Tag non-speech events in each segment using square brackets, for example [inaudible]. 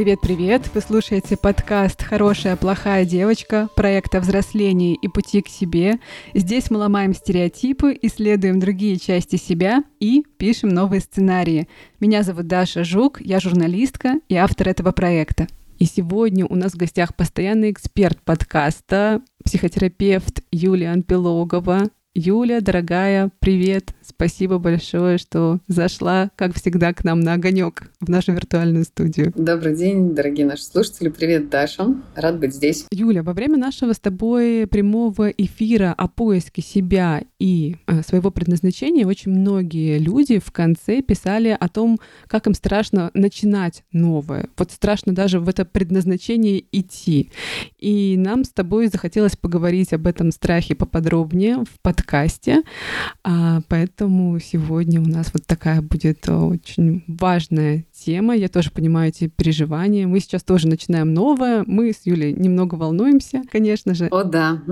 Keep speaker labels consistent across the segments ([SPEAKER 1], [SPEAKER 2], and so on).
[SPEAKER 1] Привет-привет! Вы слушаете подкаст «Хорошая, плохая девочка» проекта взросления и пути к себе. Здесь мы ломаем стереотипы, исследуем другие части себя и пишем новые сценарии. Меня зовут Даша Жук, я журналистка и автор этого проекта. И сегодня у нас в гостях постоянный эксперт подкаста, психотерапевт Юлия Анпилогова. Юля, дорогая, привет! Спасибо большое, что зашла, как всегда, к нам на огонек в нашу виртуальную студию.
[SPEAKER 2] Добрый день, дорогие наши слушатели. Привет, Даша. Рад быть здесь.
[SPEAKER 1] Юля, во время нашего с тобой прямого эфира о поиске себя и э, своего предназначения очень многие люди в конце писали о том, как им страшно начинать новое. Вот страшно даже в это предназначение идти. И нам с тобой захотелось поговорить об этом страхе поподробнее в подкасте. А, поэтому сегодня у нас вот такая будет э, очень важная тема. Я тоже понимаю эти переживания. Мы сейчас тоже начинаем новое. Мы с Юлей немного волнуемся, конечно же.
[SPEAKER 2] О, да.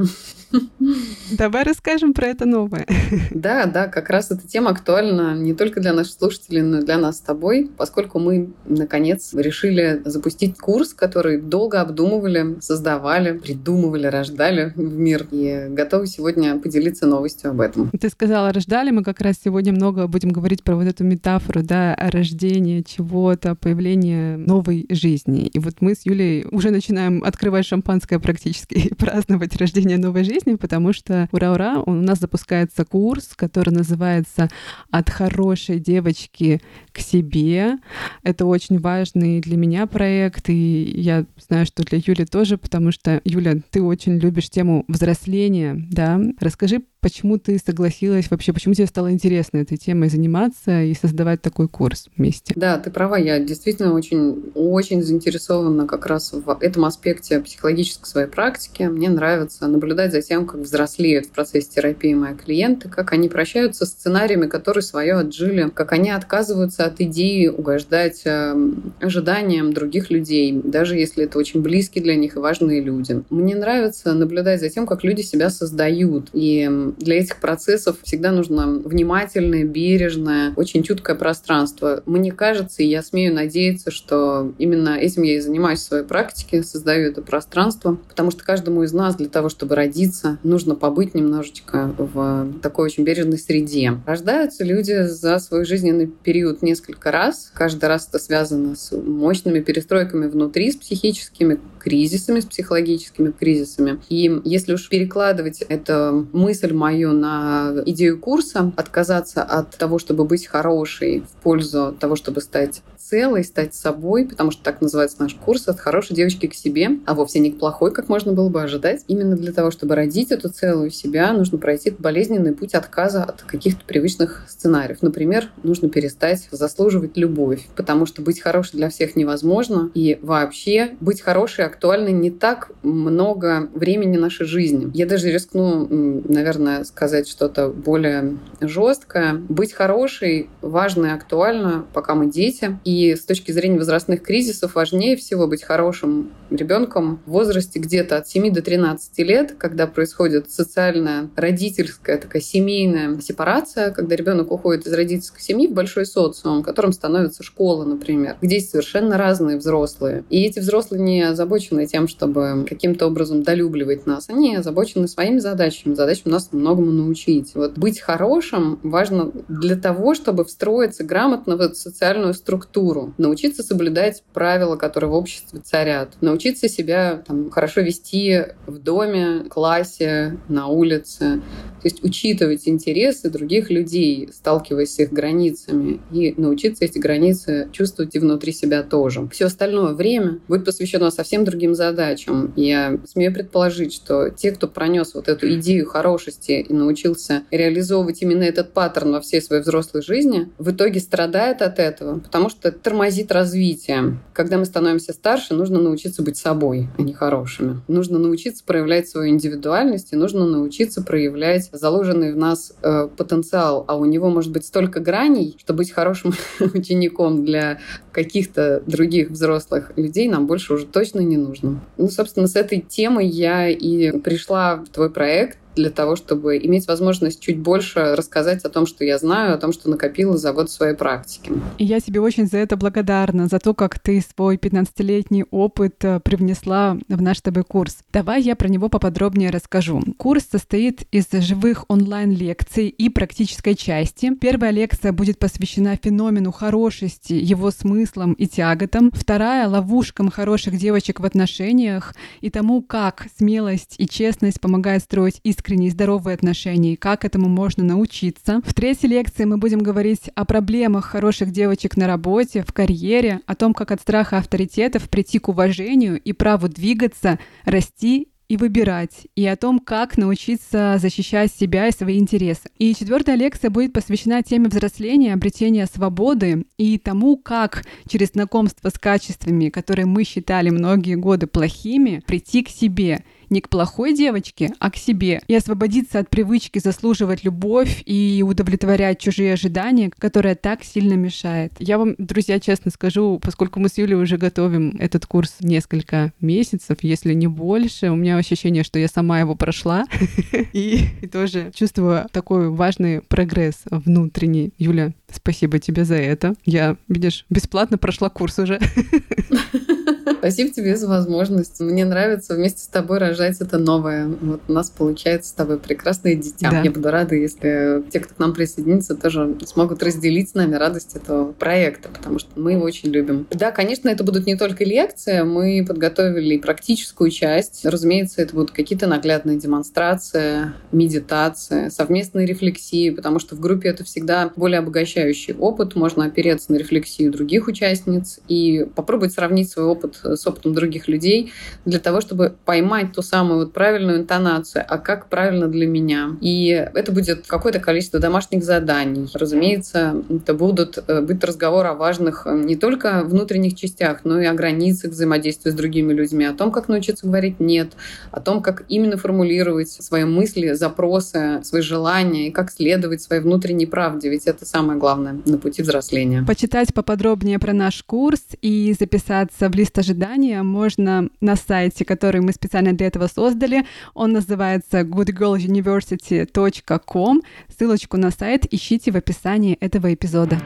[SPEAKER 1] Давай расскажем про это новое.
[SPEAKER 2] Да, да, как раз эта тема актуальна не только для наших слушателей, но и для нас с тобой, поскольку мы, наконец, решили запустить курс, который долго обдумывали, создавали, придумывали, рождали в мир. И готовы сегодня поделиться новостью об этом.
[SPEAKER 1] Ты сказала, рождали. Мы как раз сегодня много будем говорить про вот эту метафору, да, рождения чего-то, появления новой жизни. И вот мы с Юлей уже начинаем открывать шампанское практически и [laughs] праздновать рождение новой жизни, потому что ура-ура, у нас запускается курс, который называется «От хорошей девочки к себе». Это очень важный для меня проект, и я знаю, что для Юли тоже, потому что, Юля, ты очень любишь тему взросления, да? Расскажи, почему ты согласилась вообще, почему тебе стало интересно этой темой заниматься и создавать такой курс вместе?
[SPEAKER 2] Да, ты права, я действительно очень, очень заинтересована как раз в этом аспекте психологической своей практики. Мне нравится наблюдать за тем, как взрослеют в процессе терапии мои клиенты, как они прощаются с сценариями, которые свое отжили, как они отказываются от идеи угождать эм, ожиданиям других людей, даже если это очень близкие для них и важные люди. Мне нравится наблюдать за тем, как люди себя создают. И для этих процессов всегда нужно внимательное, бережное, очень чуткое пространство. Мне кажется, и я смею надеяться, что именно этим я и занимаюсь в своей практике, создаю это пространство, потому что каждому из нас для того, чтобы родиться, нужно побыть немножечко в такой очень бережной среде. Рождаются люди за свой жизненный период несколько раз. Каждый раз это связано с мощными перестройками внутри, с психическими кризисами, с психологическими кризисами. И если уж перекладывать эту мысль мою на идею курса, отказаться от того, чтобы быть хорошей в пользу того, чтобы стать целой, стать собой, потому что так называется наш курс, от хорошей девочки к себе, а вовсе не к плохой, как можно было бы ожидать. Именно для того, чтобы родить эту целую себя, нужно пройти болезненный путь отказа от каких-то привычных сценариев. Например, нужно перестать заслуживать любовь, потому что быть хорошей для всех невозможно, и вообще быть хорошей актуально не так много времени нашей жизни. Я даже рискну, наверное, сказать что-то более жесткое. Быть хорошей важно и актуально, пока мы дети, и и с точки зрения возрастных кризисов важнее всего быть хорошим ребенком в возрасте где-то от 7 до 13 лет, когда происходит социальная, родительская, такая семейная сепарация, когда ребенок уходит из родительской семьи в большой социум, которым становится школа, например, где есть совершенно разные взрослые. И эти взрослые не озабочены тем, чтобы каким-то образом долюбливать нас. Они озабочены своими задачами, задачами нас многому научить. Вот быть хорошим важно для того, чтобы встроиться грамотно в эту социальную структуру культуру, научиться соблюдать правила, которые в обществе царят, научиться себя там, хорошо вести в доме, классе, на улице, то есть учитывать интересы других людей, сталкиваясь с их границами, и научиться эти границы чувствовать и внутри себя тоже. Все остальное время будет посвящено совсем другим задачам. Я смею предположить, что те, кто пронес вот эту идею хорошести и научился реализовывать именно этот паттерн во всей своей взрослой жизни, в итоге страдает от этого, потому что тормозит развитие. Когда мы становимся старше, нужно научиться быть собой, а не хорошими. Нужно научиться проявлять свою индивидуальность и нужно научиться проявлять заложенный в нас э, потенциал, а у него может быть столько граней, что быть хорошим [laughs] учеником для каких-то других взрослых людей нам больше уже точно не нужно. Ну, собственно, с этой темой я и пришла в твой проект, для того, чтобы иметь возможность чуть больше рассказать о том, что я знаю, о том, что накопила за год своей практики.
[SPEAKER 1] И я тебе очень за это благодарна, за то, как ты свой 15-летний опыт э, привнесла в наш тобой курс. Давай я про него поподробнее расскажу. Курс состоит из живых онлайн-лекций и практической части. Первая лекция будет посвящена феномену хорошести, его смыслам и тяготам. Вторая — ловушкам хороших девочек в отношениях и тому, как смелость и честность помогают строить искренние и здоровые отношения, и как этому можно научиться. В третьей лекции мы будем говорить о проблемах хороших девочек на работе, в карьере, о том, как от страха авторитетов прийти к уважению и праву двигаться, расти и выбирать, и о том, как научиться защищать себя и свои интересы. И четвертая лекция будет посвящена теме взросления, обретения свободы и тому, как через знакомство с качествами, которые мы считали многие годы плохими, прийти к себе — не к плохой девочке, а к себе. И освободиться от привычки заслуживать любовь и удовлетворять чужие ожидания, которая так сильно мешает. Я вам, друзья, честно скажу, поскольку мы с Юлей уже готовим этот курс несколько месяцев, если не больше, у меня ощущение, что я сама его прошла [laughs] и тоже чувствую такой важный прогресс внутренний. Юля, спасибо тебе за это. Я, видишь, бесплатно прошла курс уже. [laughs]
[SPEAKER 2] Спасибо тебе за возможность. Мне нравится вместе с тобой рожать это новое. Вот у нас получается с тобой прекрасное дитя. Да. Я буду рада, если те, кто к нам присоединится, тоже смогут разделить с нами радость этого проекта, потому что мы его очень любим. Да, конечно, это будут не только лекции, мы подготовили и практическую часть. Разумеется, это будут какие-то наглядные демонстрации, медитации, совместные рефлексии, потому что в группе это всегда более обогащающий опыт. Можно опереться на рефлексию других участниц и попробовать сравнить свой опыт с опытом других людей для того, чтобы поймать ту самую вот правильную интонацию, а как правильно для меня. И это будет какое-то количество домашних заданий. Разумеется, это будут э, быть разговор о важных э, не только внутренних частях, но и о границах взаимодействия с другими людьми, о том, как научиться говорить «нет», о том, как именно формулировать свои мысли, запросы, свои желания и как следовать своей внутренней правде, ведь это самое главное на пути взросления.
[SPEAKER 1] Почитать поподробнее про наш курс и записаться в лист ожидания можно на сайте, который мы специально для этого создали. Он называется goodgirluniversity.com. Ссылочку на сайт ищите в описании этого эпизода.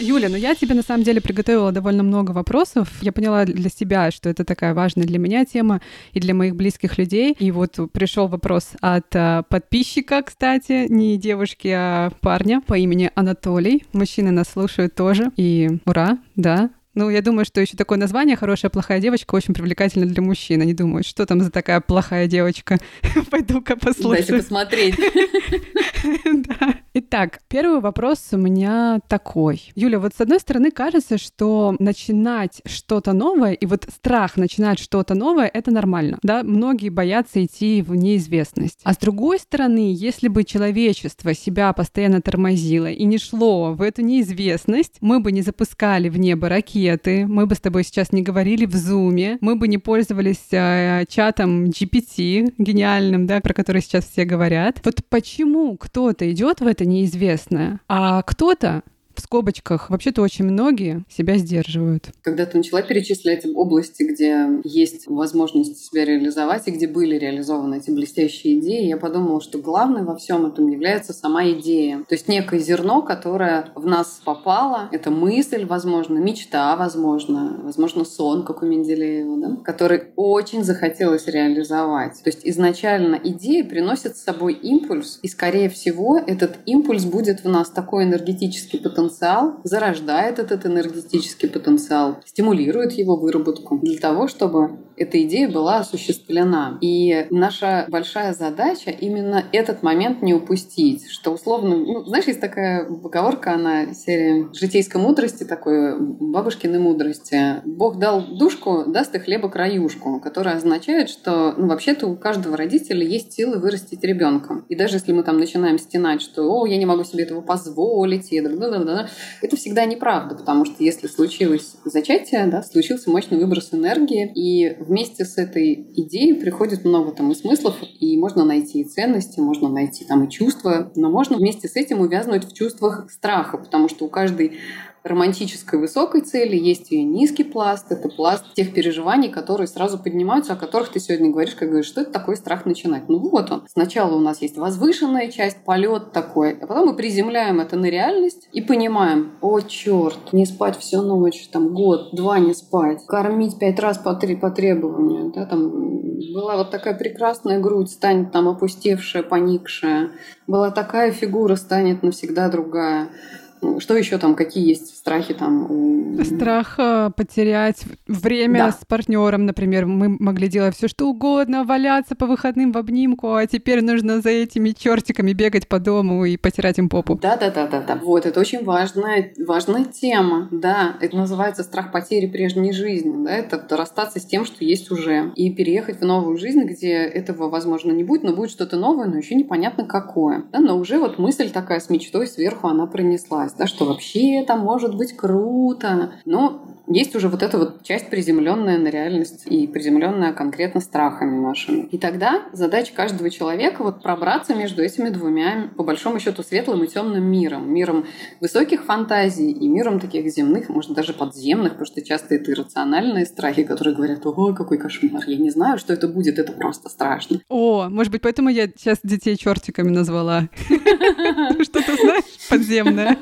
[SPEAKER 1] Юля, ну я тебе на самом деле приготовила довольно много вопросов. Я поняла для себя, что это такая важная для меня тема и для моих близких людей. И вот пришел вопрос от uh, подписчика, кстати, не девушки, а парня по имени Анатолий. Мужчины нас слушают тоже. И ура, да, ну, я думаю, что еще такое название «Хорошая плохая девочка» очень привлекательно для мужчин. Они думают, что там за такая плохая девочка. [laughs] Пойду-ка послушаю.
[SPEAKER 2] Дайте посмотреть. [laughs]
[SPEAKER 1] да. Итак, первый вопрос у меня такой. Юля, вот с одной стороны кажется, что начинать что-то новое, и вот страх начинать что-то новое, это нормально. Да, многие боятся идти в неизвестность. А с другой стороны, если бы человечество себя постоянно тормозило и не шло в эту неизвестность, мы бы не запускали в небо ракеты, мы бы с тобой сейчас не говорили в Зуме, мы бы не пользовались э, чатом GPT гениальным, да, про который сейчас все говорят. Вот почему кто-то идет в это неизвестное, а кто-то в скобочках, вообще-то очень многие себя сдерживают.
[SPEAKER 2] Когда ты начала перечислять области, где есть возможность себя реализовать и где были реализованы эти блестящие идеи, я подумала, что главное во всем этом является сама идея. То есть некое зерно, которое в нас попало, это мысль, возможно, мечта, возможно, возможно, сон, как у Менделеева, да? который очень захотелось реализовать. То есть изначально идея приносит с собой импульс, и, скорее всего, этот импульс будет в нас такой энергетический потенциал, потенциал, зарождает этот энергетический потенциал, стимулирует его выработку для того, чтобы эта идея была осуществлена. И наша большая задача именно этот момент не упустить, что условно, ну, знаешь, есть такая поговорка, она серия житейской мудрости, такой бабушкиной мудрости. Бог дал душку, даст и хлеба краюшку, которая означает, что ну, вообще-то у каждого родителя есть силы вырастить ребенка. И даже если мы там начинаем стенать, что «О, я не могу себе этого позволить», и это всегда неправда, потому что если случилось зачатие, да, случился мощный выброс энергии, и вместе с этой идеей приходит много там и смыслов, и можно найти и ценности, можно найти там и чувства, но можно вместе с этим увязнуть в чувствах страха, потому что у каждой романтической высокой цели, есть ее низкий пласт, это пласт тех переживаний, которые сразу поднимаются, о которых ты сегодня говоришь, как говоришь, что это такой страх начинать. Ну вот он. Сначала у нас есть возвышенная часть, полет такой, а потом мы приземляем это на реальность и понимаем, о, черт, не спать всю ночь, там год, два не спать, кормить пять раз по три по требованию, да, там была вот такая прекрасная грудь, станет там опустевшая, поникшая, была такая фигура, станет навсегда другая. Что еще там, какие есть страхи там?
[SPEAKER 1] Страх э, потерять время да. с партнером, например. Мы могли делать все что угодно, валяться по выходным в обнимку, а теперь нужно за этими чертиками бегать по дому и потирать им попу.
[SPEAKER 2] Да, да, да, да, да. Вот, это очень важная, важная тема. Да, это называется страх потери прежней жизни. Да, это расстаться с тем, что есть уже. И переехать в новую жизнь, где этого, возможно, не будет, но будет что-то новое, но еще непонятно какое. Да, но уже вот мысль такая с мечтой сверху, она пронеслась да, что вообще это может быть круто. Но есть уже вот эта вот часть приземленная на реальность и приземленная конкретно страхами нашими. И тогда задача каждого человека вот пробраться между этими двумя, по большому счету, светлым и темным миром. Миром высоких фантазий и миром таких земных, может, даже подземных, потому что часто это иррациональные страхи, которые говорят, ой, какой кошмар, я не знаю, что это будет, это просто страшно.
[SPEAKER 1] О, может быть, поэтому я сейчас детей чертиками назвала. [laughs] Что-то знаешь подземное.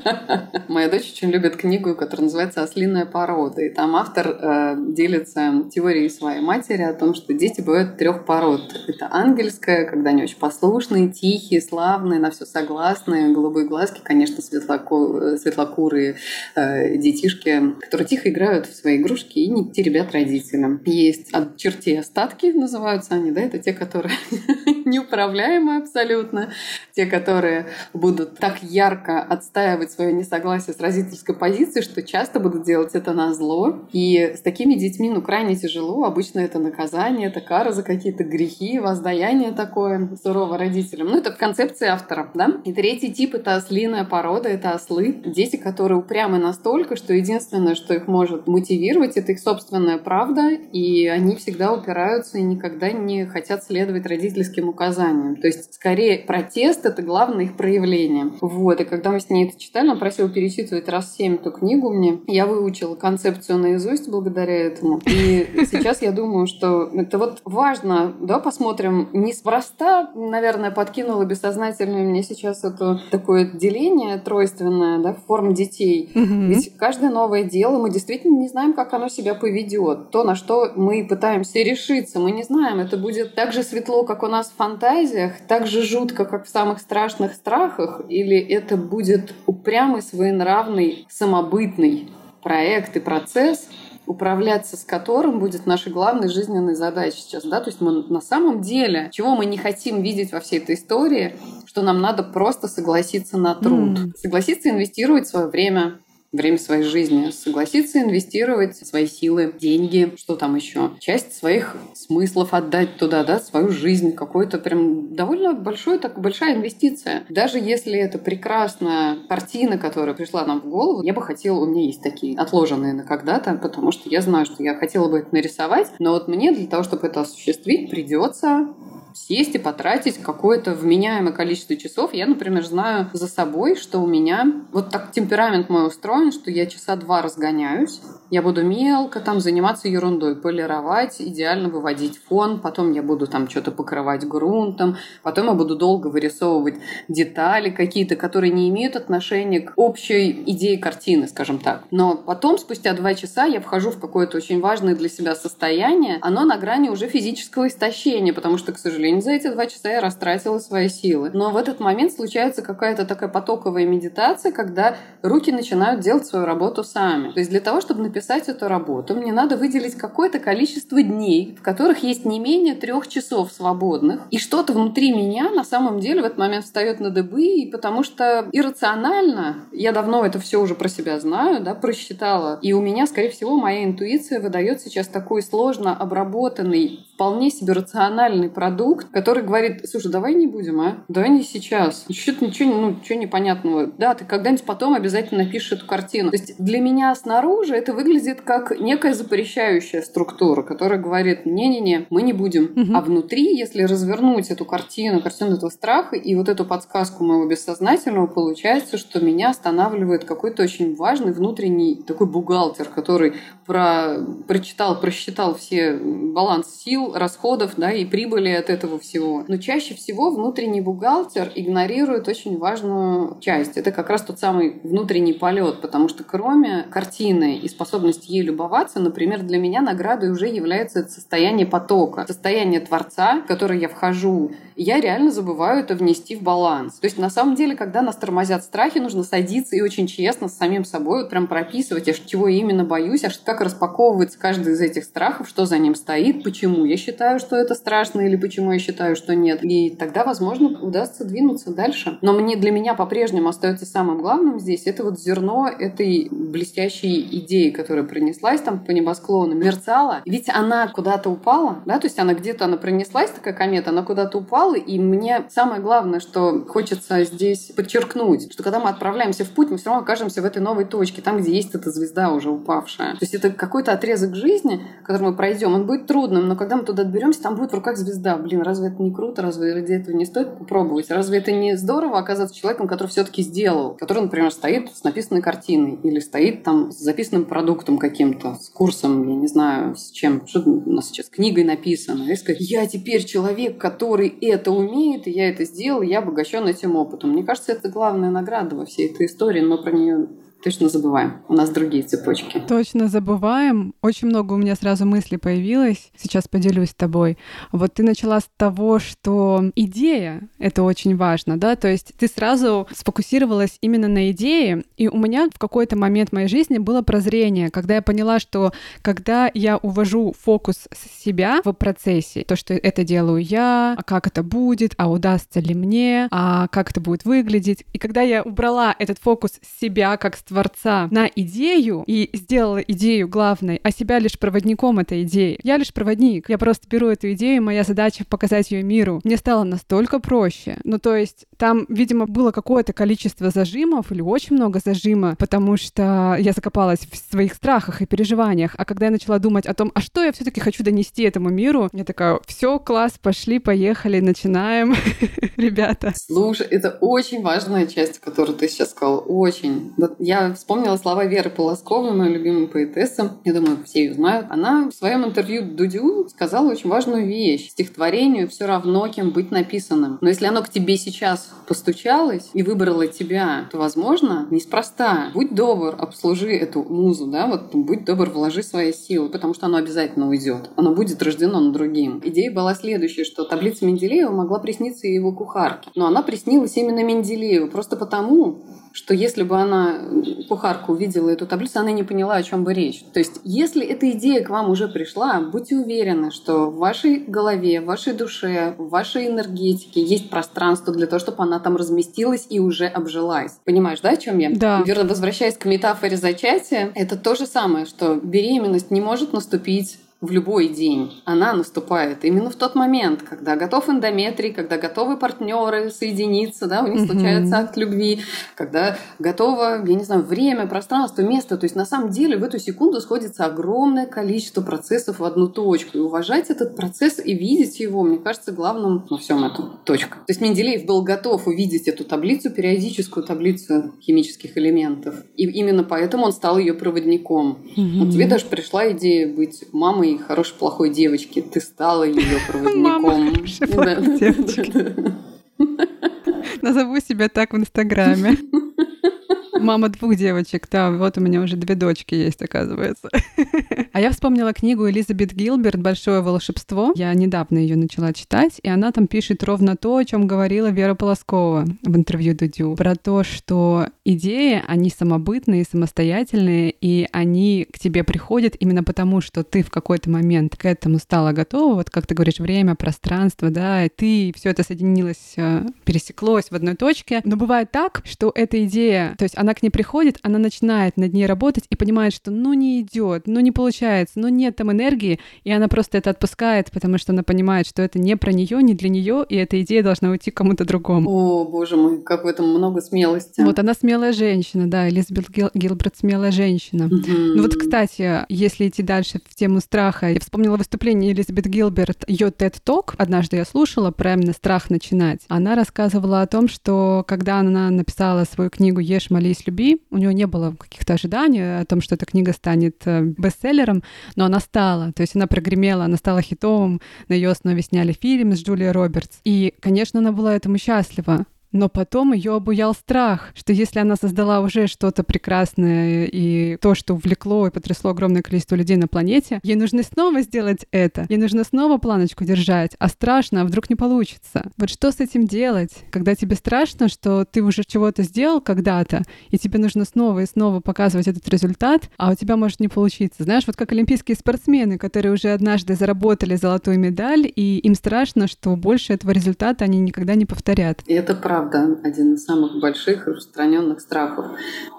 [SPEAKER 2] Моя дочь очень любит книгу, которая называется «Ослиная порода». И там автор э, делится теорией своей матери о том, что дети бывают трех пород. Это ангельская, когда они очень послушные, тихие, славные, на все согласные, голубые глазки, конечно, светлоку... светлокурые э, детишки, которые тихо играют в свои игрушки и не теребят родителям. Есть от чертей остатки, называются они, да, это те, которые [laughs] неуправляемые абсолютно, те, которые будут так ярко отстаивать свое несогласие с родительской позицией, что часто будут делать это на зло. И с такими детьми, ну, крайне тяжело. Обычно это наказание, это кара за какие-то грехи, воздаяние такое сурово родителям. Ну, это в концепции автора, да? И третий тип — это ослиная порода, это ослы. Дети, которые упрямы настолько, что единственное, что их может мотивировать, это их собственная правда, и они всегда упираются и никогда не хотят следовать родительским указаниям. То есть, скорее, протест — это главное их проявление. Вот, и когда мы с ней это читали, она просила перечитывать раз семь эту книгу мне. Я выучила концепцию наизусть благодаря этому. И сейчас я думаю, что это вот важно, да, посмотрим. Неспроста, наверное, подкинула бессознательно мне сейчас это такое деление тройственное, да, форм детей. Угу. Ведь каждое новое дело, мы действительно не знаем, как оно себя поведет. То, на что мы пытаемся решиться, мы не знаем. Это будет так же светло, как у нас в фантазиях, так же жутко, как в самых страшных страхах, или это будет упрямый, своенравный, самобытный проект и процесс, управляться с которым будет нашей главной жизненной задачей сейчас. Да? То есть мы на самом деле, чего мы не хотим видеть во всей этой истории, что нам надо просто согласиться на труд. Mm. Согласиться инвестировать свое время, время своей жизни, согласиться инвестировать свои силы, деньги, что там еще, часть своих смыслов отдать туда, да, свою жизнь, какой-то прям довольно большой, так большая инвестиция. Даже если это прекрасная картина, которая пришла нам в голову, я бы хотела, у меня есть такие отложенные на когда-то, потому что я знаю, что я хотела бы это нарисовать, но вот мне для того, чтобы это осуществить, придется сесть и потратить какое-то вменяемое количество часов. Я, например, знаю за собой, что у меня вот так темперамент мой устроен, что я часа два разгоняюсь, я буду мелко там заниматься ерундой, полировать, идеально выводить фон, потом я буду там что-то покрывать грунтом, потом я буду долго вырисовывать детали какие-то, которые не имеют отношения к общей идее картины, скажем так. Но потом, спустя два часа, я вхожу в какое-то очень важное для себя состояние, оно на грани уже физического истощения, потому что, к сожалению, за эти два часа я растратила свои силы. Но в этот момент случается какая-то такая потоковая медитация, когда руки начинают делать свою работу сами. То есть для того, чтобы написать эту работу, мне надо выделить какое-то количество дней, в которых есть не менее трех часов свободных. И что-то внутри меня на самом деле в этот момент встает на дыбы, и потому что иррационально, я давно это все уже про себя знаю, да, просчитала, и у меня, скорее всего, моя интуиция выдает сейчас такой сложно обработанный вполне себе рациональный продукт, который говорит, слушай, давай не будем, а? Давай не сейчас. Что-то ничего, ну, ничего непонятного. Да, ты когда-нибудь потом обязательно напишешь эту картину. То есть для меня снаружи это выглядит как некая запрещающая структура, которая говорит, не-не-не, мы не будем. Угу. А внутри, если развернуть эту картину, картину этого страха и вот эту подсказку моего бессознательного, получается, что меня останавливает какой-то очень важный внутренний такой бухгалтер, который про, прочитал, просчитал все баланс сил, расходов да, и прибыли от этого всего. Но чаще всего внутренний бухгалтер игнорирует очень важную часть. Это как раз тот самый внутренний полет, потому что кроме картины и способности ей любоваться, например, для меня наградой уже является состояние потока, состояние творца, в которое я вхожу, я реально забываю это внести в баланс. То есть на самом деле, когда нас тормозят страхи, нужно садиться и очень честно с самим собой вот прям прописывать, а чего я именно боюсь, а как распаковывается каждый из этих страхов, что за ним стоит, почему я считаю, что это страшно или почему я считаю, что нет. И тогда, возможно, удастся двинуться дальше. Но мне для меня по-прежнему остается самым главным здесь это вот зерно этой блестящей идеи, которая принеслась там по небосклону, мерцала. Ведь она куда-то упала, да, то есть она где-то, она пронеслась, такая комета, она куда-то упала, и мне самое главное, что хочется здесь подчеркнуть, что когда мы отправляемся в путь, мы все равно окажемся в этой новой точке, там, где есть эта звезда уже упавшая. То есть это какой-то отрезок жизни, который мы пройдем, он будет трудным, но когда мы туда доберемся, там будет в руках звезда. Блин, разве это не круто? Разве ради этого не стоит попробовать? Разве это не здорово оказаться человеком, который все-таки сделал, который, например, стоит с написанной картиной или стоит там с записанным продуктом каким-то, с курсом, я не знаю, с чем, что у нас сейчас книгой написано, и сказать, я теперь человек, который это умеет, и я это сделал, и я обогащен этим опытом. Мне кажется, это главная награда во всей этой истории, но про нее точно забываем. У нас другие цепочки.
[SPEAKER 1] Точно забываем. Очень много у меня сразу мыслей появилось. Сейчас поделюсь с тобой. Вот ты начала с того, что идея — это очень важно, да? То есть ты сразу сфокусировалась именно на идее, и у меня в какой-то момент моей жизни было прозрение, когда я поняла, что когда я увожу фокус с себя в процессе, то, что это делаю я, а как это будет, а удастся ли мне, а как это будет выглядеть, и когда я убрала этот фокус с себя как с Творца на идею и сделала идею главной, а себя лишь проводником этой идеи. Я лишь проводник. Я просто беру эту идею, моя задача показать ее миру. Мне стало настолько проще. Ну, то есть там, видимо, было какое-то количество зажимов или очень много зажима, потому что я закопалась в своих страхах и переживаниях. А когда я начала думать о том, а что я все-таки хочу донести этому миру, я такая, все, класс, пошли, поехали, начинаем, [laughs] ребята.
[SPEAKER 2] Слушай, это очень важная часть, которую ты сейчас сказал. Очень. Я вспомнила слова Веры Полосковой, моей любимой поэтессы. Я думаю, все ее знают. Она в своем интервью Дудю сказала очень важную вещь. Стихотворению все равно, кем быть написанным. Но если оно к тебе сейчас постучалось и выбрало тебя, то, возможно, неспроста. Будь добр, обслужи эту музу, да, вот будь добр, вложи свои силы, потому что оно обязательно уйдет. Оно будет рождено на другим. Идея была следующая, что таблица Менделеева могла присниться и его кухарке. Но она приснилась именно Менделееву просто потому, что если бы она, кухарка, увидела эту таблицу, она не поняла, о чем бы речь. То есть, если эта идея к вам уже пришла, будьте уверены, что в вашей голове, в вашей душе, в вашей энергетике есть пространство для того, чтобы она там разместилась и уже обжилась. Понимаешь, да, о чем я?
[SPEAKER 1] Да.
[SPEAKER 2] Верно, возвращаясь к метафоре зачатия, это то же самое, что беременность не может наступить в любой день, она наступает именно в тот момент, когда готов эндометрий, когда готовы партнеры соединиться, да, у них случается акт любви, когда готово, я не знаю, время, пространство, место. То есть на самом деле в эту секунду сходится огромное количество процессов в одну точку. И уважать этот процесс и видеть его, мне кажется, главным во всем этом точка. То есть Менделеев был готов увидеть эту таблицу, периодическую таблицу химических элементов. И именно поэтому он стал ее проводником. Вот тебе даже пришла идея быть мамой мамой хорошей плохой девочки. Ты стала ее [laughs] проводником. [laughs]
[SPEAKER 1] Назову себя так в Инстаграме. [laughs] Мама двух девочек, да, вот у меня уже две дочки есть, оказывается. [laughs] А я вспомнила книгу Элизабет Гилберт «Большое волшебство». Я недавно ее начала читать, и она там пишет ровно то, о чем говорила Вера Полоскова в интервью Дудю. Про то, что идеи, они самобытные, самостоятельные, и они к тебе приходят именно потому, что ты в какой-то момент к этому стала готова. Вот как ты говоришь, время, пространство, да, и ты все это соединилось, э, пересеклось в одной точке. Но бывает так, что эта идея, то есть она она к ней приходит, она начинает над ней работать и понимает, что ну не идет, ну не получается, ну нет там энергии, и она просто это отпускает, потому что она понимает, что это не про нее, не для нее, и эта идея должна уйти кому-то другому.
[SPEAKER 2] О, боже мой, как в этом много смелости.
[SPEAKER 1] Вот она смелая женщина, да, Элизабет Гил Гилберт смелая женщина. Mm-hmm. Ну вот, кстати, если идти дальше в тему страха, я вспомнила выступление Элизабет Гилберт, ее TED Talk, однажды я слушала про именно страх начинать. Она рассказывала о том, что когда она написала свою книгу «Ешь, молись, люби», у нее не было каких-то ожиданий о том, что эта книга станет э, бестселлером, но она стала. То есть она прогремела, она стала хитовым, на ее основе сняли фильм с Джулией Робертс. И, конечно, она была этому счастлива. Но потом ее обуял страх, что если она создала уже что-то прекрасное и то, что увлекло и потрясло огромное количество людей на планете, ей нужно снова сделать это, ей нужно снова планочку держать, а страшно, а вдруг не получится. Вот что с этим делать, когда тебе страшно, что ты уже чего-то сделал когда-то, и тебе нужно снова и снова показывать этот результат, а у тебя может не получиться. Знаешь, вот как олимпийские спортсмены, которые уже однажды заработали золотую медаль, и им страшно, что больше этого результата они никогда не повторят.
[SPEAKER 2] И это правда правда один из самых больших распространенных страхов.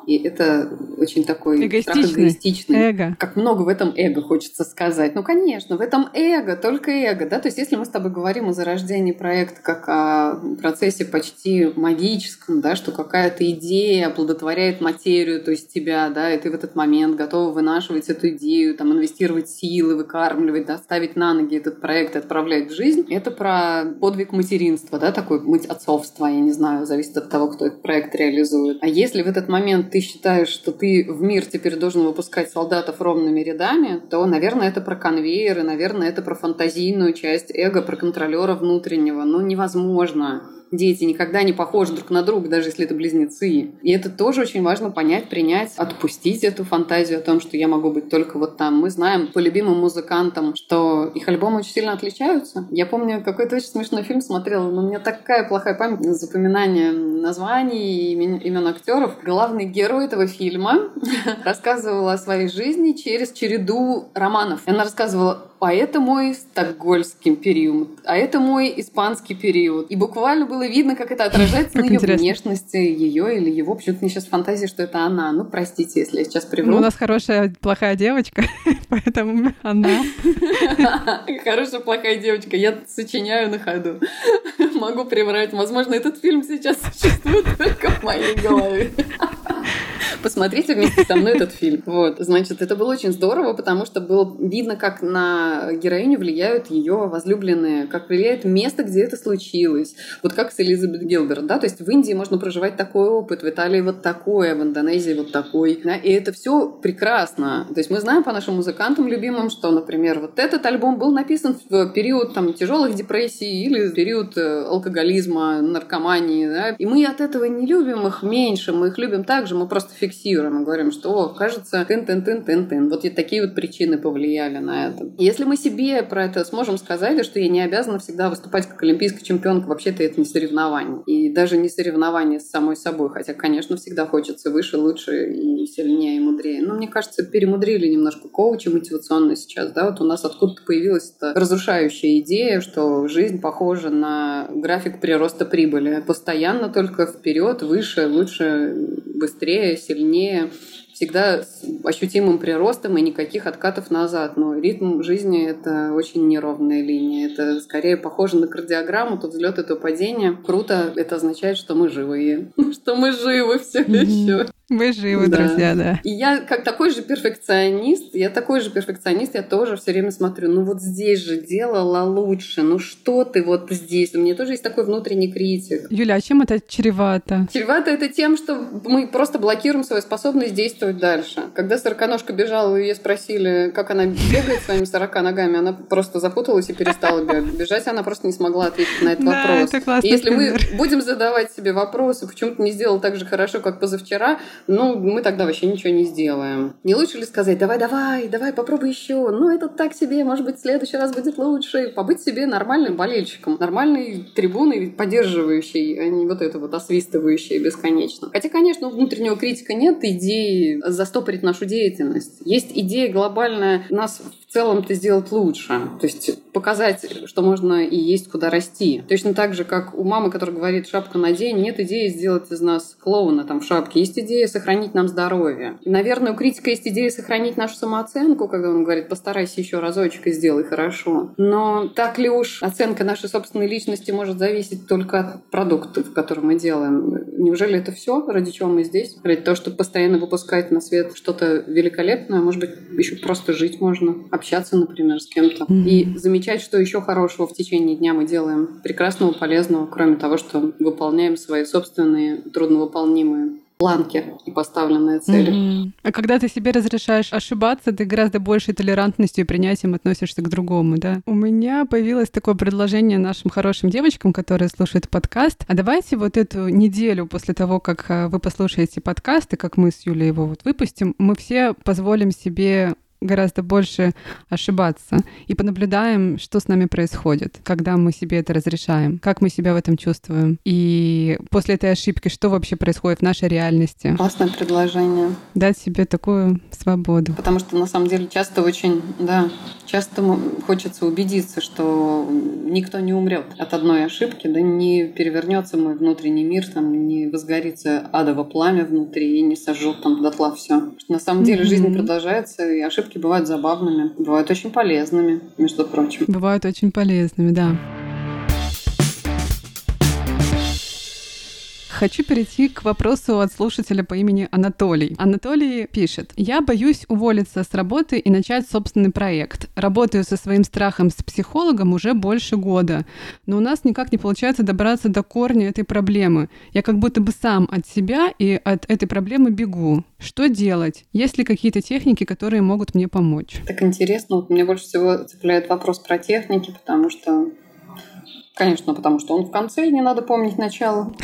[SPEAKER 2] И это очень такой
[SPEAKER 1] эгоистичный.
[SPEAKER 2] страх эгоистичный.
[SPEAKER 1] Эго.
[SPEAKER 2] Как много в этом эго хочется сказать. Ну, конечно, в этом эго, только эго. Да? То есть если мы с тобой говорим о зарождении проекта как о процессе почти магическом, да, что какая-то идея оплодотворяет материю, то есть тебя, да, и ты в этот момент готова вынашивать эту идею, там, инвестировать силы, выкармливать, да, ставить на ноги этот проект и отправлять в жизнь. Это про подвиг материнства, да, такой мыть отцовства, я не знаю, зависит от того, кто этот проект реализует. А если в этот момент ты считаешь, что ты в мир теперь должен выпускать солдатов ровными рядами, то, наверное, это про конвейеры, наверное, это про фантазийную часть эго, про контролера внутреннего. Ну, невозможно дети никогда не похожи друг на друга, даже если это близнецы. И это тоже очень важно понять, принять, отпустить эту фантазию о том, что я могу быть только вот там. Мы знаем по любимым музыкантам, что их альбомы очень сильно отличаются. Я помню, какой-то очень смешной фильм смотрела, но у меня такая плохая память на запоминание названий и имен актеров. Главный герой этого фильма [laughs] рассказывал о своей жизни через череду романов. Она рассказывала а это мой стокгольский период, а это мой испанский период. И буквально было видно, как это отражается на ее внешности, ее или его. Почему-то мне сейчас фантазия, что это она. Ну, простите, если я сейчас привру.
[SPEAKER 1] Ну, у нас хорошая, плохая девочка, [laughs] поэтому она. [laughs]
[SPEAKER 2] Хорошая, плохая девочка. Я сочиняю на ходу. [laughs] Могу приврать. Возможно, этот фильм сейчас существует только в моей голове. Посмотрите вместе со мной этот фильм. Вот. Значит, это было очень здорово, потому что было видно, как на героиню влияют ее возлюбленные, как влияет место, где это случилось. Вот как с Элизабет Гилберт, да, то есть в Индии можно проживать такой опыт, в Италии вот такое, в Индонезии вот такой, да, и это все прекрасно. То есть мы знаем по нашим музыкантам любимым, что, например, вот этот альбом был написан в период там тяжелых депрессий или в период э, алкоголизма, наркомании, да, и мы от этого не любим их меньше, мы их любим так же, мы просто фиксируем и говорим, что, о, кажется, тын-тын-тын-тын-тын. Вот и такие вот причины повлияли на это. Если мы себе про это сможем сказать, что я не обязана всегда выступать как олимпийская чемпионка, вообще-то это не соревнование. И даже не соревнование с самой собой. Хотя, конечно, всегда хочется выше, лучше и сильнее, и мудрее. Но мне кажется, перемудрили немножко коучи мотивационно сейчас. Да? Вот у нас откуда-то появилась эта разрушающая идея, что жизнь похожа на график прироста прибыли. Постоянно только вперед, выше, лучше, быстрее, сильнее всегда с ощутимым приростом и никаких откатов назад. Но ритм жизни — это очень неровная линия. Это скорее похоже на кардиограмму, тут взлет и то падение. Круто, это означает, что мы живые. [laughs] Что мы живы все еще.
[SPEAKER 1] Мы живы, да. друзья, да.
[SPEAKER 2] И я как такой же перфекционист, я такой же перфекционист, я тоже все время смотрю, ну вот здесь же делала лучше, ну что ты вот здесь? У меня тоже есть такой внутренний критик.
[SPEAKER 1] Юля, а чем это чревато?
[SPEAKER 2] Чревато это тем, что мы просто блокируем свою способность действовать дальше. Когда сороконожка бежала, ее спросили, как она бегает своими сорока ногами, она просто запуталась и перестала бегать. Бежать она просто не смогла ответить на этот вопрос.
[SPEAKER 1] И
[SPEAKER 2] если мы будем задавать себе вопросы, почему ты не сделал так же хорошо, как позавчера, ну, мы тогда вообще ничего не сделаем. Не лучше ли сказать, давай, давай, давай, попробуй еще, ну, это так себе, может быть, в следующий раз будет лучше. Побыть себе нормальным болельщиком, нормальной трибуной, поддерживающей, а не вот это вот освистывающей бесконечно. Хотя, конечно, внутреннего критика нет идеи застопорить нашу деятельность. Есть идея глобальная нас в целом-то сделать лучше. То есть показать, что можно и есть куда расти. Точно так же, как у мамы, которая говорит «шапка на день», нет идеи сделать из нас клоуна там в шапке. Есть идея сохранить нам здоровье. наверное, у критика есть идея сохранить нашу самооценку, когда он говорит, постарайся еще разочек и сделай хорошо. Но так ли уж оценка нашей собственной личности может зависеть только от продуктов, которые мы делаем? Неужели это все, ради чего мы здесь? Ради того, чтобы постоянно выпускать на свет что-то великолепное, может быть, еще просто жить можно, общаться, например, с кем-то. Mm-hmm. И замечать, что еще хорошего в течение дня мы делаем, прекрасного, полезного, кроме того, что выполняем свои собственные трудновыполнимые планки и поставленные цели.
[SPEAKER 1] Mm-hmm. А когда ты себе разрешаешь ошибаться, ты гораздо большей толерантностью и принятием относишься к другому, да? У меня появилось такое предложение нашим хорошим девочкам, которые слушают подкаст. А давайте вот эту неделю после того, как э, вы послушаете подкаст, и как мы с Юлей его вот выпустим, мы все позволим себе гораздо больше ошибаться и понаблюдаем, что с нами происходит, когда мы себе это разрешаем, как мы себя в этом чувствуем. И после этой ошибки, что вообще происходит в нашей реальности.
[SPEAKER 2] Классное предложение.
[SPEAKER 1] Дать себе такую свободу.
[SPEAKER 2] Потому что на самом деле часто очень, да, часто хочется убедиться, что никто не умрет от одной ошибки, да не перевернется мой внутренний мир, там не возгорится адово пламя внутри и не сожжет там дотла все. На самом деле mm-hmm. жизнь продолжается, и ошибки ошибки бывают забавными, бывают очень полезными, между прочим.
[SPEAKER 1] Бывают очень полезными, да. Хочу перейти к вопросу от слушателя по имени Анатолий. Анатолий пишет. Я боюсь уволиться с работы и начать собственный проект. Работаю со своим страхом с психологом уже больше года. Но у нас никак не получается добраться до корня этой проблемы. Я как будто бы сам от себя и от этой проблемы бегу. Что делать? Есть ли какие-то техники, которые могут мне помочь?
[SPEAKER 2] Так интересно. Вот мне больше всего цепляет вопрос про техники, потому что Конечно, потому что он в конце, и не надо помнить начало.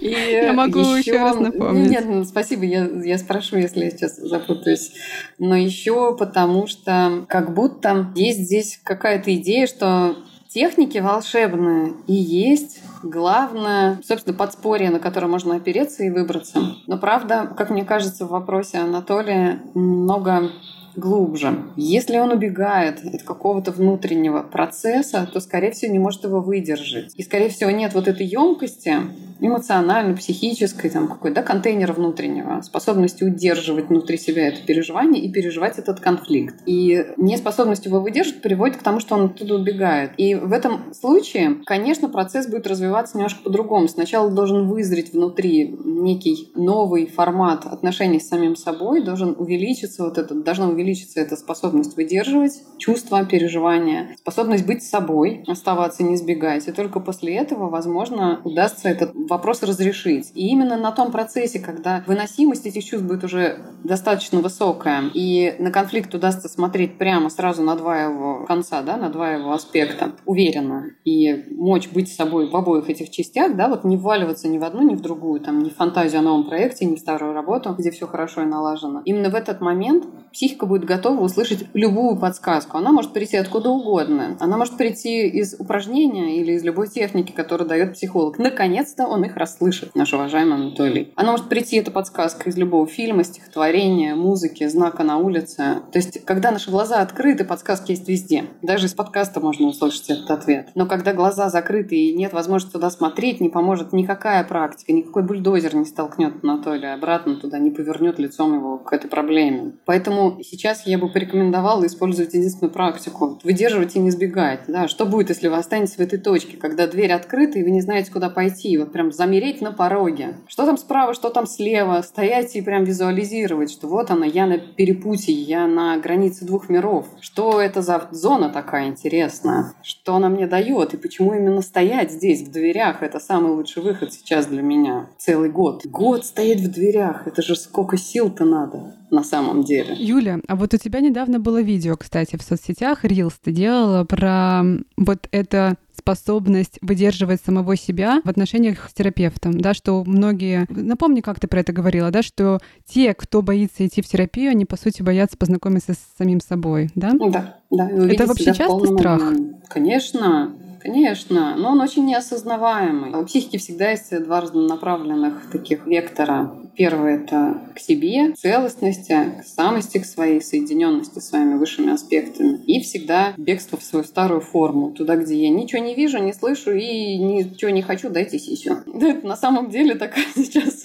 [SPEAKER 1] Я могу еще, раз напомнить.
[SPEAKER 2] Нет, нет, спасибо, я, я спрошу, если я сейчас запутаюсь. Но еще потому что как будто есть здесь какая-то идея, что техники волшебные и есть главное, собственно, подспорье, на которое можно опереться и выбраться. Но правда, как мне кажется, в вопросе Анатолия много глубже. Если он убегает от какого-то внутреннего процесса, то, скорее всего, не может его выдержать. И, скорее всего, нет вот этой емкости эмоциональной, психической, там какой-то да, контейнера внутреннего, способности удерживать внутри себя это переживание и переживать этот конфликт. И неспособность его выдержать приводит к тому, что он оттуда убегает. И в этом случае, конечно, процесс будет развиваться немножко по-другому. Сначала должен вызреть внутри некий новый формат отношений с самим собой, должен увеличиться вот этот, должна увеличиться увеличится эта способность выдерживать чувства, переживания, способность быть собой, оставаться, не избегать. И только после этого, возможно, удастся этот вопрос разрешить. И именно на том процессе, когда выносимость этих чувств будет уже достаточно высокая, и на конфликт удастся смотреть прямо сразу на два его конца, да, на два его аспекта, уверенно, и мочь быть собой в обоих этих частях, да, вот не вваливаться ни в одну, ни в другую, там, ни в фантазию о новом проекте, ни в старую работу, где все хорошо и налажено. Именно в этот момент психика будет готова услышать любую подсказку. Она может прийти откуда угодно. Она может прийти из упражнения или из любой техники, которую дает психолог. Наконец-то он их расслышит, наш уважаемый Анатолий. Она может прийти, эта подсказка, из любого фильма, стихотворения, музыки, знака на улице. То есть, когда наши глаза открыты, подсказки есть везде. Даже из подкаста можно услышать этот ответ. Но когда глаза закрыты и нет возможности туда смотреть, не поможет никакая практика, никакой бульдозер не столкнет Анатолия обратно туда, не повернет лицом его к этой проблеме. Поэтому сейчас я бы порекомендовала использовать единственную практику. Выдерживать и не сбегать. Да? Что будет, если вы останетесь в этой точке, когда дверь открыта, и вы не знаете, куда пойти? Вот прям замереть на пороге. Что там справа, что там слева? Стоять и прям визуализировать, что вот она, я на перепутье, я на границе двух миров. Что это за зона такая интересная? Что она мне дает? И почему именно стоять здесь, в дверях? Это самый лучший выход сейчас для меня. Целый год. Год стоять в дверях. Это же сколько сил-то надо на самом деле.
[SPEAKER 1] Юля, а вот у тебя недавно было видео, кстати, в соцсетях, Reels ты делала про вот это способность выдерживать самого себя в отношениях с терапевтом, да, что многие, напомни, как ты про это говорила, да, что те, кто боится идти в терапию, они, по сути, боятся познакомиться с самим собой, да?
[SPEAKER 2] Да, да.
[SPEAKER 1] Это вообще часто страх?
[SPEAKER 2] Конечно, Конечно, но он очень неосознаваемый. У психики всегда есть два разнонаправленных таких вектора Первое — это к себе, к целостности, к самости, к своей соединенности с своими высшими аспектами. И всегда бегство в свою старую форму, туда, где я ничего не вижу, не слышу и ничего не хочу, дайте сисю. [laughs] Это на самом деле такая [laughs] сейчас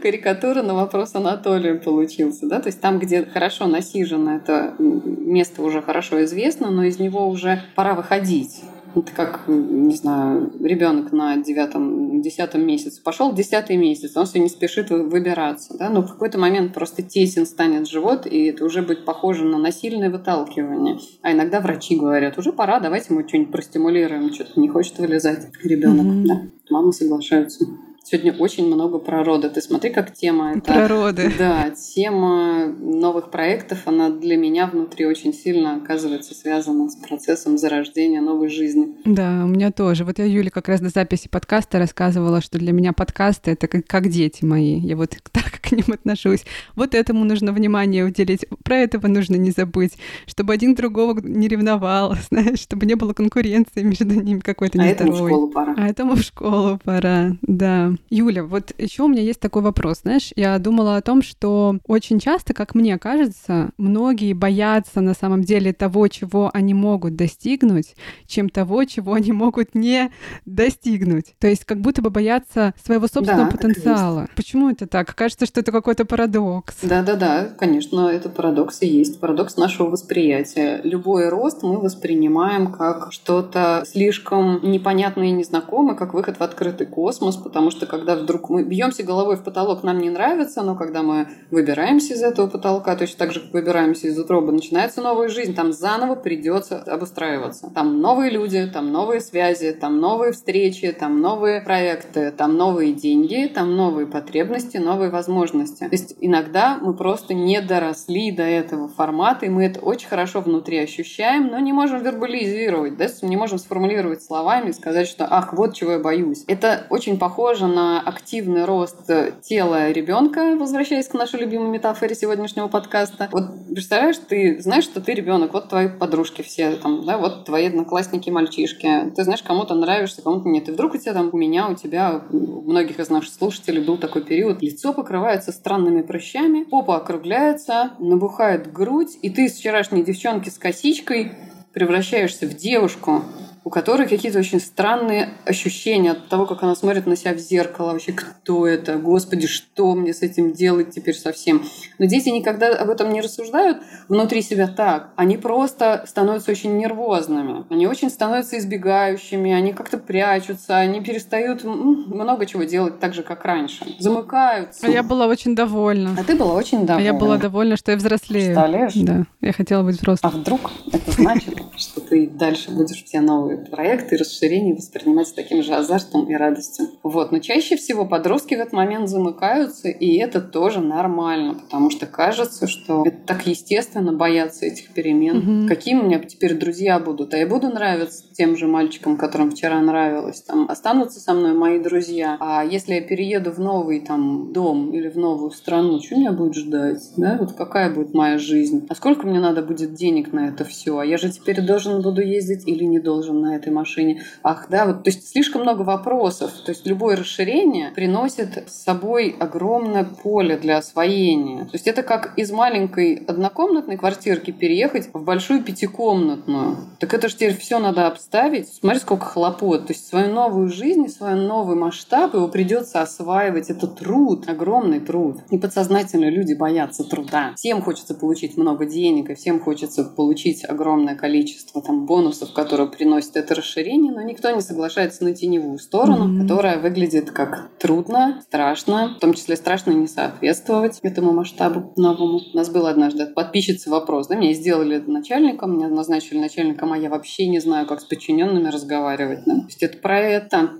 [SPEAKER 2] карикатура на вопрос Анатолия получился. Да? То есть там, где хорошо насижено, это место уже хорошо известно, но из него уже пора выходить. Это как, не знаю, ребенок на девятом, десятом месяце пошел, десятый месяц, он все не спешит выбираться, да, но в какой-то момент просто тесен станет живот, и это уже будет похоже на насильное выталкивание. А иногда врачи говорят, уже пора, давайте мы что-нибудь простимулируем, что-то не хочет вылезать ребенок, mm-hmm. да. Мамы соглашаются. Сегодня очень много про роды. Ты смотри, как тема это...
[SPEAKER 1] Про роды.
[SPEAKER 2] Да, тема новых проектов, она для меня внутри очень сильно оказывается связана с процессом зарождения новой жизни.
[SPEAKER 1] Да, у меня тоже. Вот я Юле как раз до записи подкаста рассказывала, что для меня подкасты — это как, как дети мои. Я вот [laughs] так к ним отношусь. Вот этому нужно внимание уделить, про этого нужно не забыть, чтобы один другого не ревновал, [laughs] знаешь, чтобы не было конкуренции между ними какой-то нездоровой.
[SPEAKER 2] А этому в школу пора.
[SPEAKER 1] А этому в школу пора, да. Юля, вот еще у меня есть такой вопрос. Знаешь, я думала о том, что очень часто, как мне кажется, многие боятся на самом деле того, чего они могут достигнуть, чем того, чего они могут не достигнуть. То есть как будто бы боятся своего собственного да, потенциала. Почему это так? Кажется, что это какой-то парадокс.
[SPEAKER 2] Да-да-да, конечно, это парадокс и есть. Парадокс нашего восприятия. Любой рост мы воспринимаем как что-то слишком непонятное и незнакомое, как выход в открытый космос, потому что когда вдруг мы бьемся головой в потолок, нам не нравится, но когда мы выбираемся из этого потолка, точно так же, как выбираемся из утробы, начинается новая жизнь, там заново придется обустраиваться. Там новые люди, там новые связи, там новые встречи, там новые проекты, там новые деньги, там новые потребности, новые возможности. То есть иногда мы просто не доросли до этого формата, и мы это очень хорошо внутри ощущаем, но не можем вербализировать, да, не можем сформулировать словами и сказать, что ах, вот чего я боюсь. Это очень похоже на активный рост тела ребенка, возвращаясь к нашей любимой метафоре сегодняшнего подкаста. Вот представляешь, ты знаешь, что ты ребенок, вот твои подружки все, там, да, вот твои одноклассники, мальчишки. Ты знаешь, кому-то нравишься, кому-то нет. И вдруг у тебя там, у меня, у тебя, у многих из наших слушателей был такой период, лицо покрывается странными прыщами, попа округляется, набухает грудь, и ты с вчерашней девчонки с косичкой превращаешься в девушку, у которой какие-то очень странные ощущения от того, как она смотрит на себя в зеркало. Вообще, кто это? Господи, что мне с этим делать теперь совсем? Но дети никогда об этом не рассуждают внутри себя так. Они просто становятся очень нервозными. Они очень становятся избегающими, они как-то прячутся, они перестают много чего делать так же, как раньше. Замыкаются.
[SPEAKER 1] А я была очень довольна.
[SPEAKER 2] А ты была очень довольна.
[SPEAKER 1] А я была довольна, что я взрослею.
[SPEAKER 2] Представляешь?
[SPEAKER 1] Да. Я хотела быть взрослой.
[SPEAKER 2] А вдруг это значит, что ты дальше будешь все новые проекты и расширение воспринимать с таким же азартом и радостью. Вот. Но чаще всего подростки в этот момент замыкаются, и это тоже нормально, потому что кажется, что это так естественно бояться этих перемен. Угу. Какие у меня теперь друзья будут? А я буду нравиться тем же мальчикам, которым вчера нравилось. Там останутся со мной мои друзья. А если я перееду в новый там дом или в новую страну, что меня будет ждать? Да? Вот какая будет моя жизнь? А сколько мне надо будет денег на это все? А я же теперь должен буду ездить или не должен на этой машине. Ах, да, вот, то есть слишком много вопросов. То есть любое расширение приносит с собой огромное поле для освоения. То есть это как из маленькой однокомнатной квартирки переехать в большую пятикомнатную. Так это же теперь все надо обставить. Смотри, сколько хлопот. То есть свою новую жизнь, свой новый масштаб, его придется осваивать. Это труд, огромный труд. И подсознательно люди боятся труда. Всем хочется получить много денег, и всем хочется получить огромное количество там бонусов, которые приносит это расширение, но никто не соглашается на теневую сторону, mm-hmm. которая выглядит как трудно, страшно, в том числе страшно не соответствовать этому масштабу новому. У нас был однажды от подписчицы вопрос, да, меня сделали начальником, меня назначили начальником, а я вообще не знаю, как с подчиненными разговаривать. Да? То есть это про это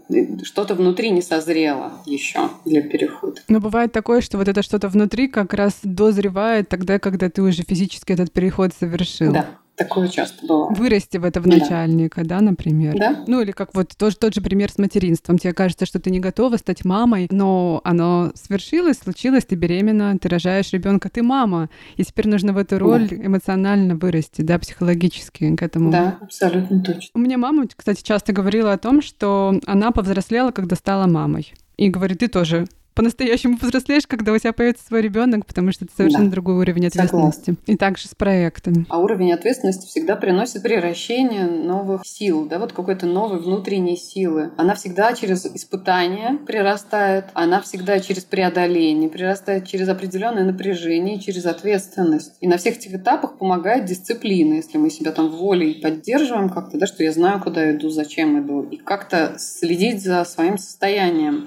[SPEAKER 2] что-то внутри не созрело еще для перехода.
[SPEAKER 1] Но бывает такое, что вот это что-то внутри как раз дозревает тогда, когда ты уже физически этот переход совершил.
[SPEAKER 2] Да. Такое часто было.
[SPEAKER 1] Вырасти в это в начальника, да, да например.
[SPEAKER 2] Да.
[SPEAKER 1] Ну или как вот тоже тот же пример с материнством. Тебе кажется, что ты не готова стать мамой, но оно свершилось, случилось, ты беременна, ты рожаешь ребенка, ты мама. И теперь нужно в эту роль да. эмоционально вырасти, да, психологически к этому.
[SPEAKER 2] Да, абсолютно точно.
[SPEAKER 1] У меня мама, кстати, часто говорила о том, что она повзрослела, когда стала мамой. И говорит, ты тоже по-настоящему взрослеешь, когда у тебя появится свой ребенок, потому что это совершенно да. другой уровень ответственности. Согласна. И также с проектами.
[SPEAKER 2] А уровень ответственности всегда приносит превращение новых сил, да, вот какой-то новой внутренней силы. Она всегда через испытания прирастает, она всегда через преодоление, прирастает через определенное напряжение, через ответственность. И на всех этих этапах помогает дисциплина, если мы себя там волей поддерживаем как-то, да, что я знаю, куда иду, зачем иду, и как-то следить за своим состоянием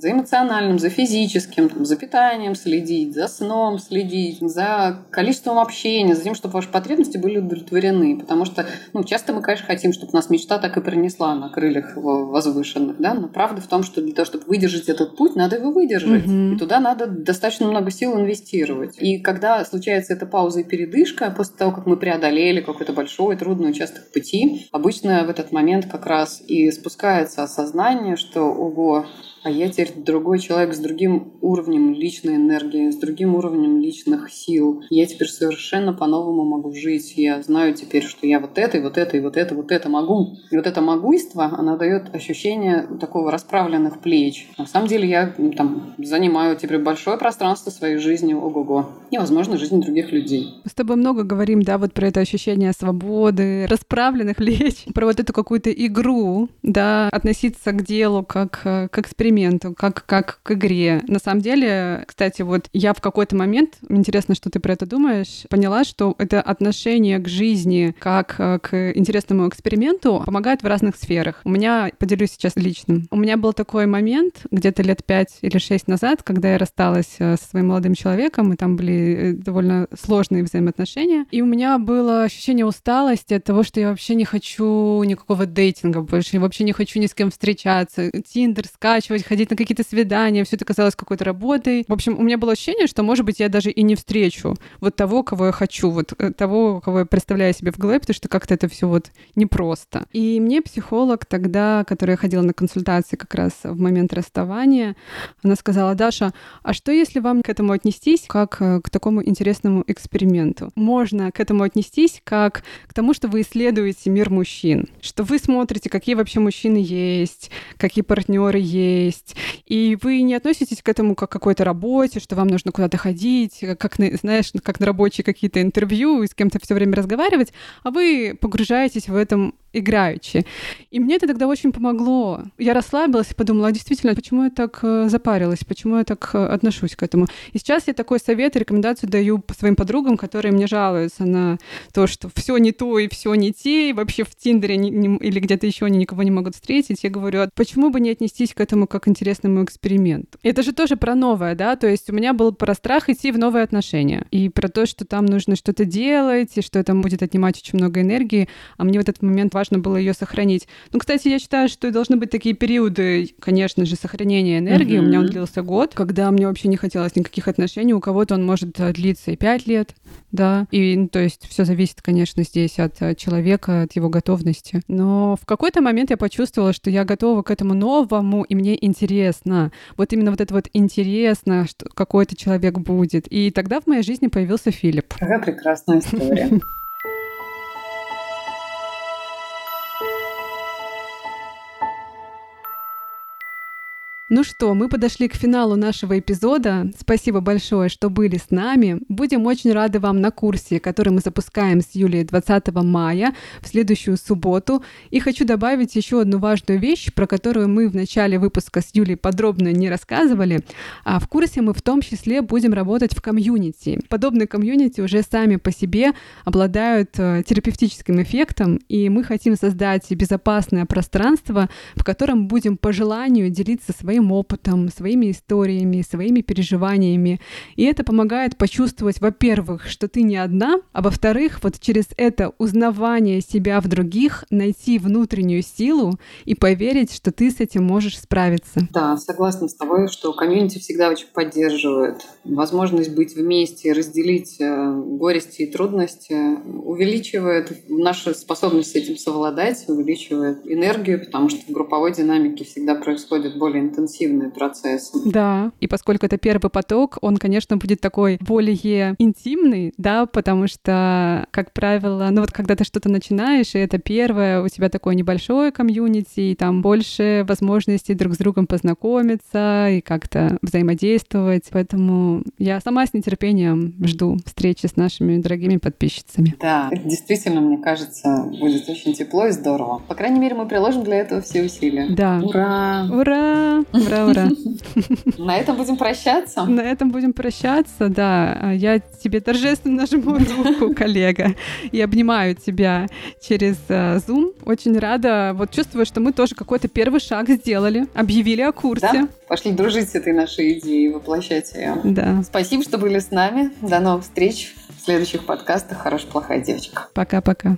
[SPEAKER 2] за эмоциональным, за физическим, там, за питанием следить, за сном следить, за количеством общения, за тем, чтобы ваши потребности были удовлетворены. Потому что ну, часто мы, конечно, хотим, чтобы нас мечта так и принесла на крыльях возвышенных. Да? Но правда в том, что для того, чтобы выдержать этот путь, надо его выдержать. Угу. И туда надо достаточно много сил инвестировать. И когда случается эта пауза и передышка, после того, как мы преодолели какой-то большой трудный участок пути, обычно в этот момент как раз и спускается осознание, что, ого, а я теперь другой человек с другим уровнем личной энергии, с другим уровнем личных сил. Я теперь совершенно по-новому могу жить. Я знаю теперь, что я вот это, и вот это, и вот это, вот это могу. И вот это могуйство, оно дает ощущение такого расправленных плеч. На самом деле я там занимаю теперь большое пространство своей жизни, ого-го. И, возможно, жизнь других людей.
[SPEAKER 1] Мы с тобой много говорим, да, вот про это ощущение свободы, расправленных плеч, про вот эту какую-то игру, да, относиться к делу как э, к эксперименту как, как к игре. На самом деле, кстати, вот я в какой-то момент, интересно, что ты про это думаешь, поняла, что это отношение к жизни как э, к интересному эксперименту помогает в разных сферах. У меня, поделюсь сейчас личным, у меня был такой момент где-то лет пять или шесть назад, когда я рассталась э, со своим молодым человеком, и там были э, довольно сложные взаимоотношения, и у меня было ощущение усталости от того, что я вообще не хочу никакого дейтинга больше, вообще не хочу ни с кем встречаться, Тиндер скачивать, быть, ходить на какие-то свидания, все это казалось какой-то работой. В общем, у меня было ощущение, что, может быть, я даже и не встречу вот того, кого я хочу, вот э, того, кого я представляю себе в голове, потому что как-то это все вот непросто. И мне психолог тогда, которая ходила на консультации как раз в момент расставания, она сказала, Даша, а что если вам к этому отнестись как э, к такому интересному эксперименту? Можно к этому отнестись как к тому, что вы исследуете мир мужчин, что вы смотрите, какие вообще мужчины есть, какие партнеры есть, есть. И вы не относитесь к этому как к какой-то работе, что вам нужно куда-то ходить, как, на, знаешь, как на рабочие какие-то интервью и с кем-то все время разговаривать, а вы погружаетесь в этом играючи. И мне это тогда очень помогло. Я расслабилась и подумала, а действительно, почему я так э, запарилась, почему я так э, отношусь к этому. И сейчас я такой совет и рекомендацию даю своим подругам, которые мне жалуются на то, что все не то и все не те, и вообще в Тиндере не, не, или где-то еще они никого не могут встретить. Я говорю, а почему бы не отнестись к этому как к интересному эксперименту? Это же тоже про новое, да? То есть у меня был про страх идти в новые отношения и про то, что там нужно что-то делать, и что это будет отнимать очень много энергии, а мне в этот момент важно было ее сохранить. Ну, кстати, я считаю, что должны быть такие периоды, конечно же, сохранения энергии. Mm-hmm. У меня он длился год, когда мне вообще не хотелось никаких отношений. У кого-то он может э, длиться и пять лет, да. И, ну, то есть, все зависит, конечно, здесь от э, человека, от его готовности. Но в какой-то момент я почувствовала, что я готова к этому новому, и мне интересно. Вот именно вот это вот интересно, что какой-то человек будет. И тогда в моей жизни появился Филипп.
[SPEAKER 2] Какая прекрасная история.
[SPEAKER 1] Ну что, мы подошли к финалу нашего эпизода. Спасибо большое, что были с нами. Будем очень рады вам на курсе, который мы запускаем с Юлией 20 мая в следующую субботу. И хочу добавить еще одну важную вещь, про которую мы в начале выпуска с Юлей подробно не рассказывали. А в курсе мы в том числе будем работать в комьюнити. Подобные комьюнити уже сами по себе обладают э, терапевтическим эффектом, и мы хотим создать безопасное пространство, в котором будем по желанию делиться своим своим опытом, своими историями, своими переживаниями. И это помогает почувствовать, во-первых, что ты не одна, а во-вторых, вот через это узнавание себя в других найти внутреннюю силу и поверить, что ты с этим можешь справиться.
[SPEAKER 2] Да, согласна с тобой, что комьюнити всегда очень поддерживает. Возможность быть вместе, разделить э, горести и трудности увеличивает нашу способность с этим совладать, увеличивает энергию, потому что в групповой динамике всегда происходит более интенсивно интенсивные процессы.
[SPEAKER 1] Да, и поскольку это первый поток, он, конечно, будет такой более интимный, да, потому что, как правило, ну вот когда ты что-то начинаешь, и это первое, у тебя такое небольшое комьюнити, и там больше возможностей друг с другом познакомиться и как-то взаимодействовать. Поэтому я сама с нетерпением жду встречи с нашими дорогими подписчицами.
[SPEAKER 2] Да, действительно, мне кажется, будет очень тепло и здорово. По крайней мере, мы приложим для этого все усилия.
[SPEAKER 1] Да.
[SPEAKER 2] Ура!
[SPEAKER 1] Ура! Ура, ура!
[SPEAKER 2] На этом будем прощаться.
[SPEAKER 1] На этом будем прощаться, да. Я тебе торжественно нажму руку, [laughs] коллега, и обнимаю тебя через э, Zoom. Очень рада. Вот чувствую, что мы тоже какой-то первый шаг сделали, объявили о курсе.
[SPEAKER 2] Да? Пошли дружить с этой нашей идеей, воплощать ее.
[SPEAKER 1] Да.
[SPEAKER 2] Спасибо, что были с нами. До новых встреч в следующих подкастах «Хорошая, плохая девочка».
[SPEAKER 1] Пока-пока.